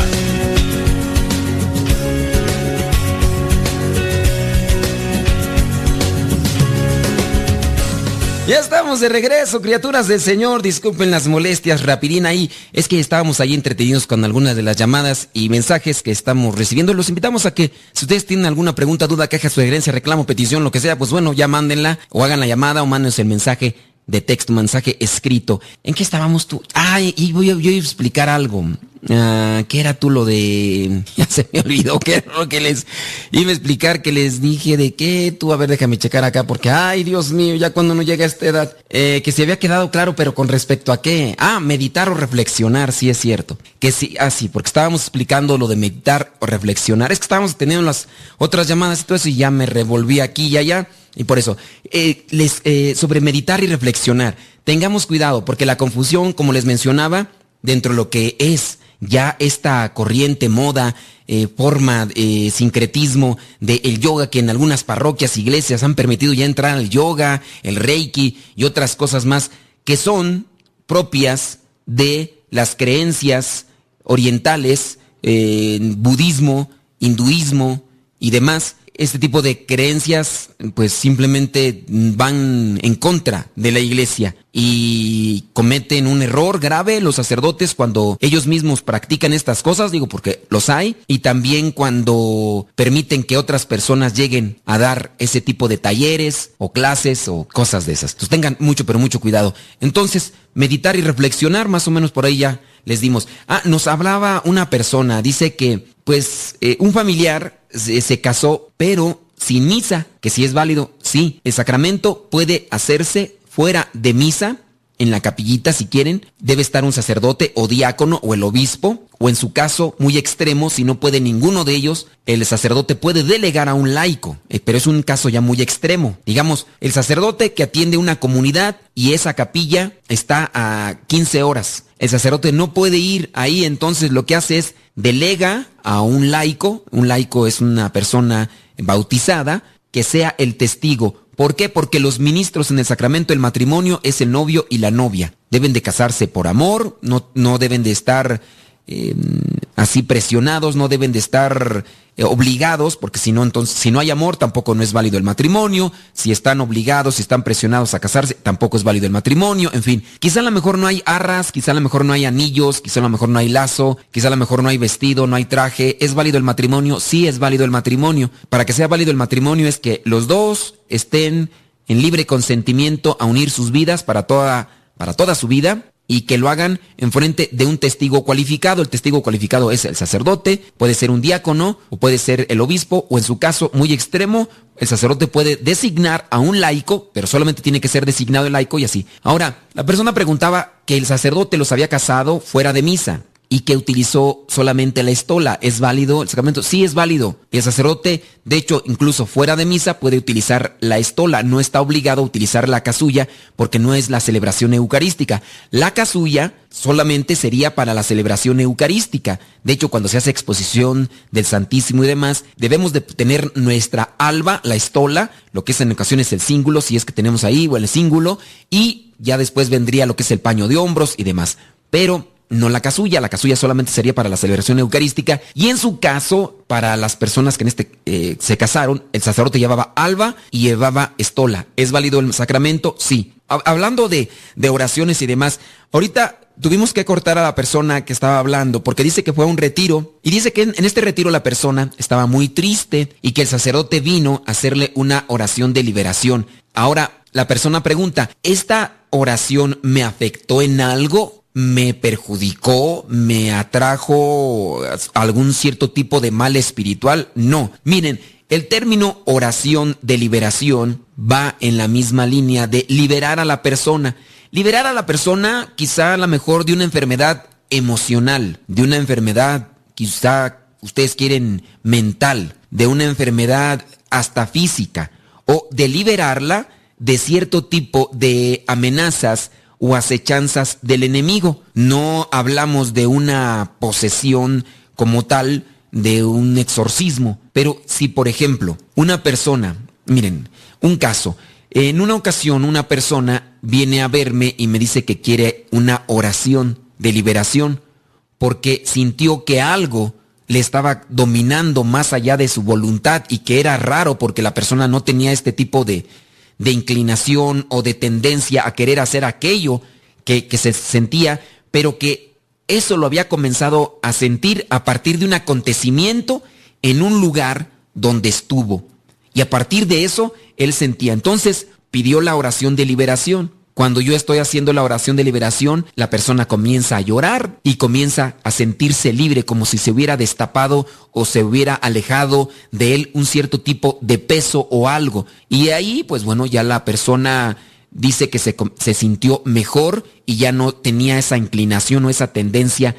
Ya estamos de regreso, criaturas del Señor. Disculpen las molestias, rapidín ahí. Es que estábamos ahí entretenidos con algunas de las llamadas y mensajes que estamos recibiendo. Los invitamos a que, si ustedes tienen alguna pregunta, duda, queja, sugerencia, reclamo, petición, lo que sea, pues bueno, ya mándenla o hagan la llamada o mándense el mensaje de texto, mensaje escrito. ¿En qué estábamos tú? Ay, y voy voy a explicar algo. Ah, ¿Qué era tú lo de...? Ya se me olvidó qué era lo que les iba a explicar, que les dije de qué. Tú, a ver, déjame checar acá, porque, ay, Dios mío, ya cuando no llega a esta edad. Eh, que se había quedado claro, pero con respecto a qué. Ah, meditar o reflexionar, sí es cierto. Que sí, ah, sí, porque estábamos explicando lo de meditar o reflexionar. Es que estábamos teniendo las otras llamadas y todo eso y ya me revolví aquí y allá. Y por eso, eh, les, eh, sobre meditar y reflexionar, tengamos cuidado, porque la confusión, como les mencionaba, dentro de lo que es ya esta corriente, moda, eh, forma, sincretismo del yoga que en algunas parroquias, iglesias han permitido ya entrar al yoga, el reiki y otras cosas más que son propias de las creencias orientales, budismo, hinduismo y demás, este tipo de creencias pues simplemente van en contra de la iglesia y cometen un error grave los sacerdotes cuando ellos mismos practican estas cosas, digo porque los hay, y también cuando permiten que otras personas lleguen a dar ese tipo de talleres o clases o cosas de esas. Entonces tengan mucho, pero mucho cuidado. Entonces, meditar y reflexionar, más o menos por ahí ya les dimos. Ah, nos hablaba una persona, dice que pues eh, un familiar se, casó, pero sin misa, que si es válido, sí. El sacramento puede hacerse fuera de misa, en la capillita si quieren, debe estar un sacerdote o diácono o el obispo, o en su caso muy extremo, si no puede ninguno de ellos, el sacerdote puede delegar a un laico, eh, pero es un caso ya muy extremo. Digamos, el sacerdote que atiende una comunidad y esa capilla está a 15 horas. El sacerdote no puede ir ahí, entonces lo que hace es delega a un laico, un laico es una persona bautizada, que sea el testigo. ¿Por qué? Porque los ministros en el sacramento del matrimonio es el novio y la novia. Deben de casarse por amor, no, no deben de estar eh, así presionados, no deben de estar eh, obligados, porque si no, entonces, si no hay amor, tampoco no es válido el matrimonio. Si están obligados, si están presionados a casarse, tampoco es válido el matrimonio. En fin, quizá a lo mejor no hay arras, quizá a lo mejor no hay anillos, quizá a lo mejor no hay lazo, quizá a lo mejor no hay vestido, no hay traje. ¿Es válido el matrimonio? Sí es válido el matrimonio. Para que sea válido el matrimonio es que los dos estén en libre consentimiento a unir sus vidas para toda, para toda su vida y que lo hagan en frente de un testigo cualificado. El testigo cualificado es el sacerdote, puede ser un diácono o puede ser el obispo o en su caso muy extremo, el sacerdote puede designar a un laico, pero solamente tiene que ser designado el laico y así. Ahora, la persona preguntaba que el sacerdote los había casado fuera de misa y que utilizó solamente la estola. ¿Es válido el sacramento? Sí, es válido. El sacerdote, de hecho, incluso fuera de misa, puede utilizar la estola. No está obligado a utilizar la casulla porque no es la celebración eucarística. La casulla solamente sería para la celebración eucarística. De hecho, cuando se hace exposición del Santísimo y demás, debemos de tener nuestra alba, la estola, lo que es en ocasiones el cíngulo, si es que tenemos ahí, o el cíngulo, y ya después vendría lo que es el paño de hombros y demás. Pero no la casulla, la casulla solamente sería para la celebración eucarística y en su caso, para las personas que en este eh, se casaron, el sacerdote llevaba alba y llevaba estola. ¿Es válido el sacramento? Sí. Hablando de, de oraciones y demás, ahorita tuvimos que cortar a la persona que estaba hablando porque dice que fue a un retiro y dice que en, este retiro la persona estaba muy triste y que el sacerdote vino a hacerle una oración de liberación. Ahora, la persona pregunta, ¿esta oración me afectó en algo? Me perjudicó, me atrajo algún cierto tipo de mal espiritual. No, miren, el término oración de liberación va en la misma línea de liberar a la persona. Liberar a la persona quizá a lo mejor de una enfermedad emocional, de una enfermedad quizá ustedes quieren mental, de una enfermedad hasta física, o de liberarla de cierto tipo de amenazas o acechanzas del enemigo. No hablamos de una posesión como tal, de un exorcismo. Pero si, por ejemplo, una persona, miren, un caso, en una ocasión una persona viene a verme y me dice que quiere una oración de liberación porque sintió que algo le estaba dominando más allá de su voluntad y que era raro porque la persona no tenía este tipo de, de inclinación o de tendencia a querer hacer aquello que, que se sentía, pero que eso lo había comenzado a sentir a partir de un acontecimiento en un lugar donde estuvo. Y a partir de eso, él sentía. Entonces pidió la oración de liberación. Cuando yo estoy haciendo la oración de liberación, la persona comienza a llorar y comienza a sentirse libre como si se hubiera destapado o se hubiera alejado de él un cierto tipo de peso o algo. Y ahí, pues bueno, ya la persona dice que se, sintió mejor y ya no tenía esa inclinación o esa tendencia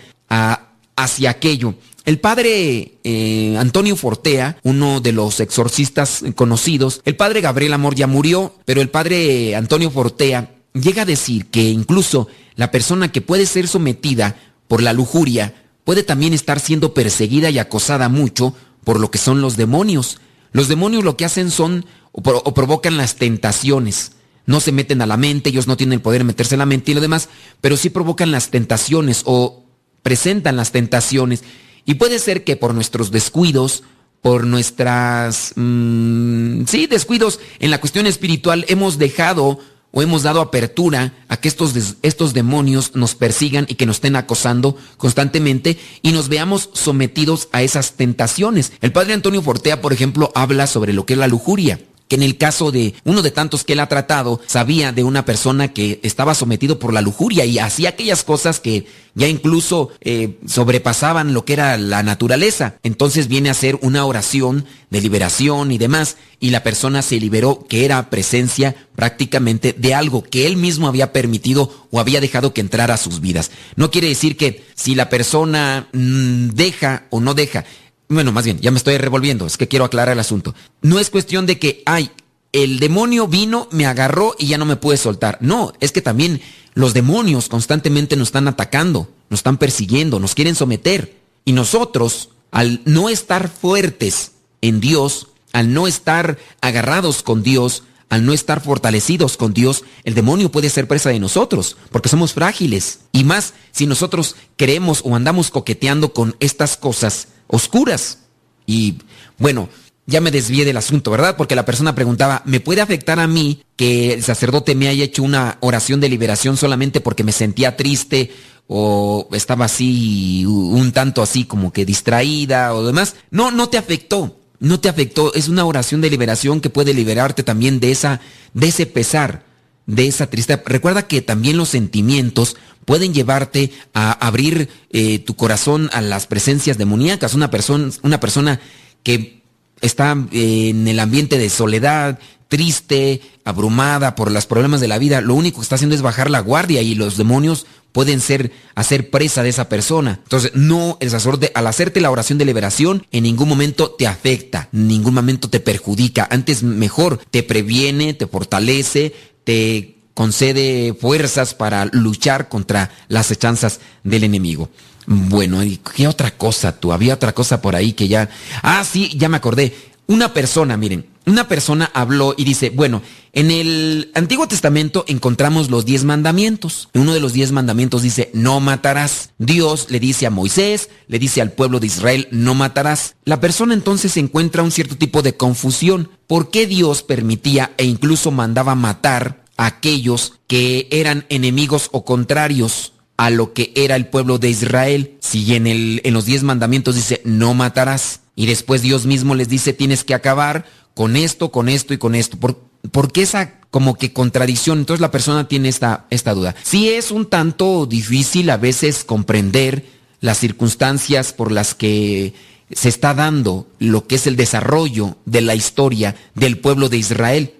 hacia aquello. El padre eh, Antonio Fortea, uno de los exorcistas conocidos, el padre Gabriel Amor ya murió, pero el padre Antonio Fortea llega a decir que incluso la persona que puede ser sometida por la lujuria puede también estar siendo perseguida y acosada mucho por lo que son los demonios. Los demonios lo que hacen son o, provocan las tentaciones. No se meten a la mente, ellos no tienen el poder de meterse en la mente y lo demás, pero sí provocan las tentaciones o presentan las tentaciones. Y puede ser que por nuestros descuidos, por nuestras, mm, sí, descuidos en la cuestión espiritual, hemos dejado o hemos dado apertura a que estos, estos demonios nos persigan y que nos estén acosando constantemente y nos veamos sometidos a esas tentaciones. El padre Antonio Fortea, por ejemplo, habla sobre lo que es la lujuria que en el caso de uno de tantos que él ha tratado, sabía de una persona que estaba sometido por la lujuria y hacía aquellas cosas que ya incluso eh, sobrepasaban lo que era la naturaleza. Entonces viene a ser una oración de liberación y demás, y la persona se liberó, que era presencia prácticamente de algo que él mismo había permitido o había dejado que entrara a sus vidas. No quiere decir que si la persona mm, deja o no deja, bueno, más bien, ya me estoy revolviendo, es que quiero aclarar el asunto. No es cuestión de que, ay, el demonio vino, me agarró y ya no me puede soltar. No, es que también los demonios constantemente nos están atacando, nos están persiguiendo, nos quieren someter. Y nosotros, al no estar fuertes en Dios, al no estar agarrados con Dios, al no estar fortalecidos con Dios, el demonio puede ser presa de nosotros, porque somos frágiles. Y más si nosotros creemos o andamos coqueteando con estas cosas oscuras. Y bueno, ya me desvié del asunto, ¿verdad? Porque la persona preguntaba, ¿me puede afectar a mí que el sacerdote me haya hecho una oración de liberación solamente porque me sentía triste o estaba así, un tanto así como que distraída o demás? No, no te afectó, no te afectó. Es una oración de liberación que puede liberarte también de esa, de ese pesar, de esa tristeza. Recuerda que también los sentimientos pueden llevarte a abrir eh, tu corazón a las presencias demoníacas. Una persona, una persona que está eh, en el ambiente de soledad, triste, abrumada por los problemas de la vida, lo único que está haciendo es bajar la guardia y los demonios pueden ser hacer presa de esa persona. Entonces, no, el sacerdote al hacerte la oración de liberación en ningún momento te afecta, en ningún momento te perjudica, antes mejor te previene, te fortalece, te concede fuerzas para luchar contra las hechanzas del enemigo. Bueno, ¿y qué otra cosa tú? Había otra cosa por ahí que ya... Ah, sí, ya me acordé. Una persona, miren, una persona habló y dice, bueno, en el Antiguo Testamento encontramos los diez mandamientos. Uno de los diez mandamientos dice, no matarás. Dios le dice a Moisés, le dice al pueblo de Israel, no matarás. La persona entonces encuentra un cierto tipo de confusión. ¿Por qué Dios permitía e incluso mandaba matar aquellos que eran enemigos o contrarios a lo que era el pueblo de Israel. Si en, el, en los diez mandamientos dice, no matarás, y después Dios mismo les dice, tienes que acabar con esto, con esto y con esto. ¿Por, qué esa como que contradicción? Entonces la persona tiene esta, esta duda. Sí es un tanto difícil a veces comprender las circunstancias por las que se está dando lo que es el desarrollo de la historia del pueblo de Israel.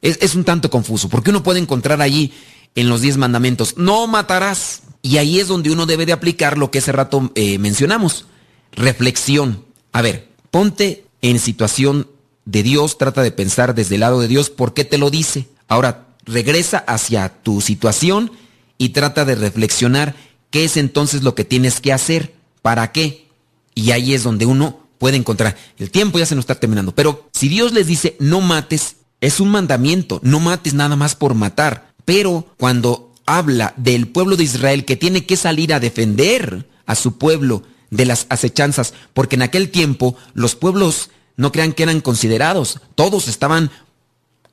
Es, un tanto confuso, porque uno puede encontrar allí en los diez mandamientos, no matarás. Y ahí es donde uno debe de aplicar lo que hace rato eh, mencionamos, reflexión. A ver, ponte en situación de Dios, trata de pensar desde el lado de Dios, ¿por qué te lo dice? Ahora, regresa hacia tu situación y trata de reflexionar qué es entonces lo que tienes que hacer, para qué. Y ahí es donde uno puede encontrar. El tiempo ya se nos está terminando, pero si Dios les dice no mates, es un mandamiento, no mates nada más por matar. Pero cuando habla del pueblo de Israel que tiene que salir a defender a su pueblo de las acechanzas, porque en aquel tiempo los pueblos no crean que eran considerados, todos estaban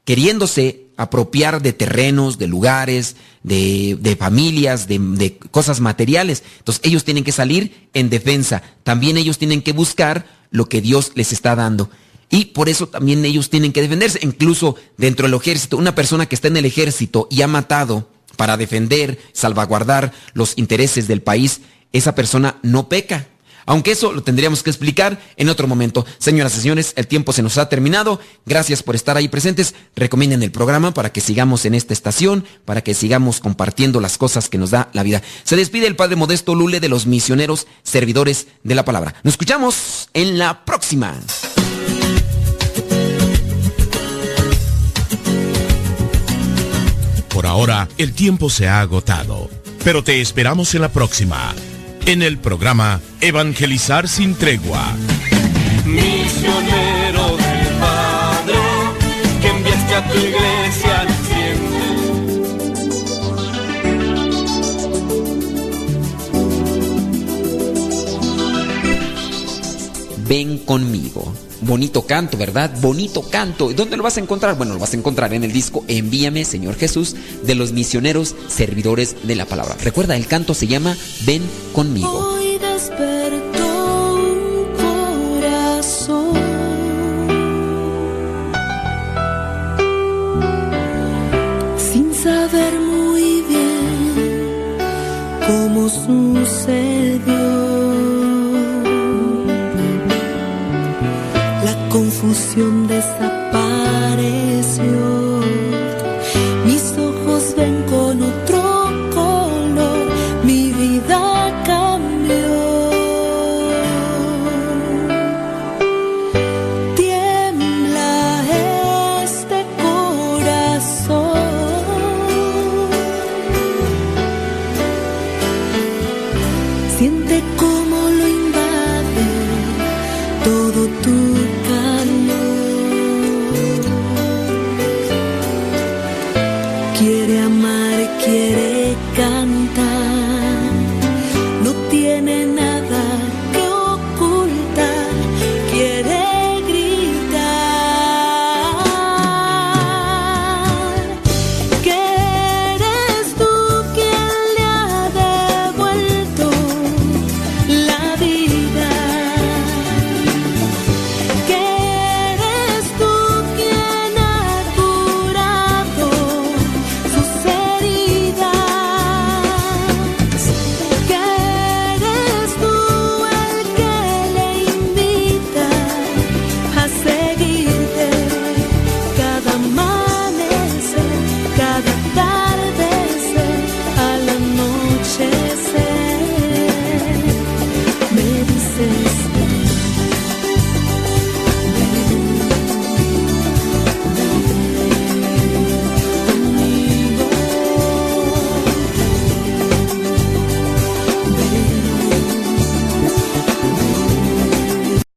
queriéndose apropiar de terrenos, de lugares, de, familias, de, de, cosas materiales. Entonces ellos tienen que salir en defensa. También ellos tienen que buscar lo que Dios les está dando. Y por eso también ellos tienen que defenderse. Incluso dentro del ejército, una persona que está en el ejército y ha matado para defender, salvaguardar los intereses del país, esa persona no peca. Aunque eso lo tendríamos que explicar en otro momento. Señoras y señores, el tiempo se nos ha terminado. Gracias por estar ahí presentes. Recomienden el programa para que sigamos en esta estación, para que sigamos compartiendo las cosas que nos da la vida. Se despide el Padre Modesto Lule de los misioneros servidores de la palabra. Nos escuchamos en la próxima.
Por ahora, el tiempo se ha agotado, pero te esperamos en la próxima en el programa Evangelizar sin tregua.
Misionero del Padre, que enviaste a tu iglesia
Ven conmigo. Bonito canto, ¿verdad? Bonito canto. ¿Dónde lo vas a encontrar? Bueno, lo vas a encontrar en el disco Envíame, Señor Jesús, de los misioneros servidores de la palabra. Recuerda, el canto se llama Ven conmigo.
Hoy despertó un corazón sin saber muy bien cómo sucedió. Confusión desapareció.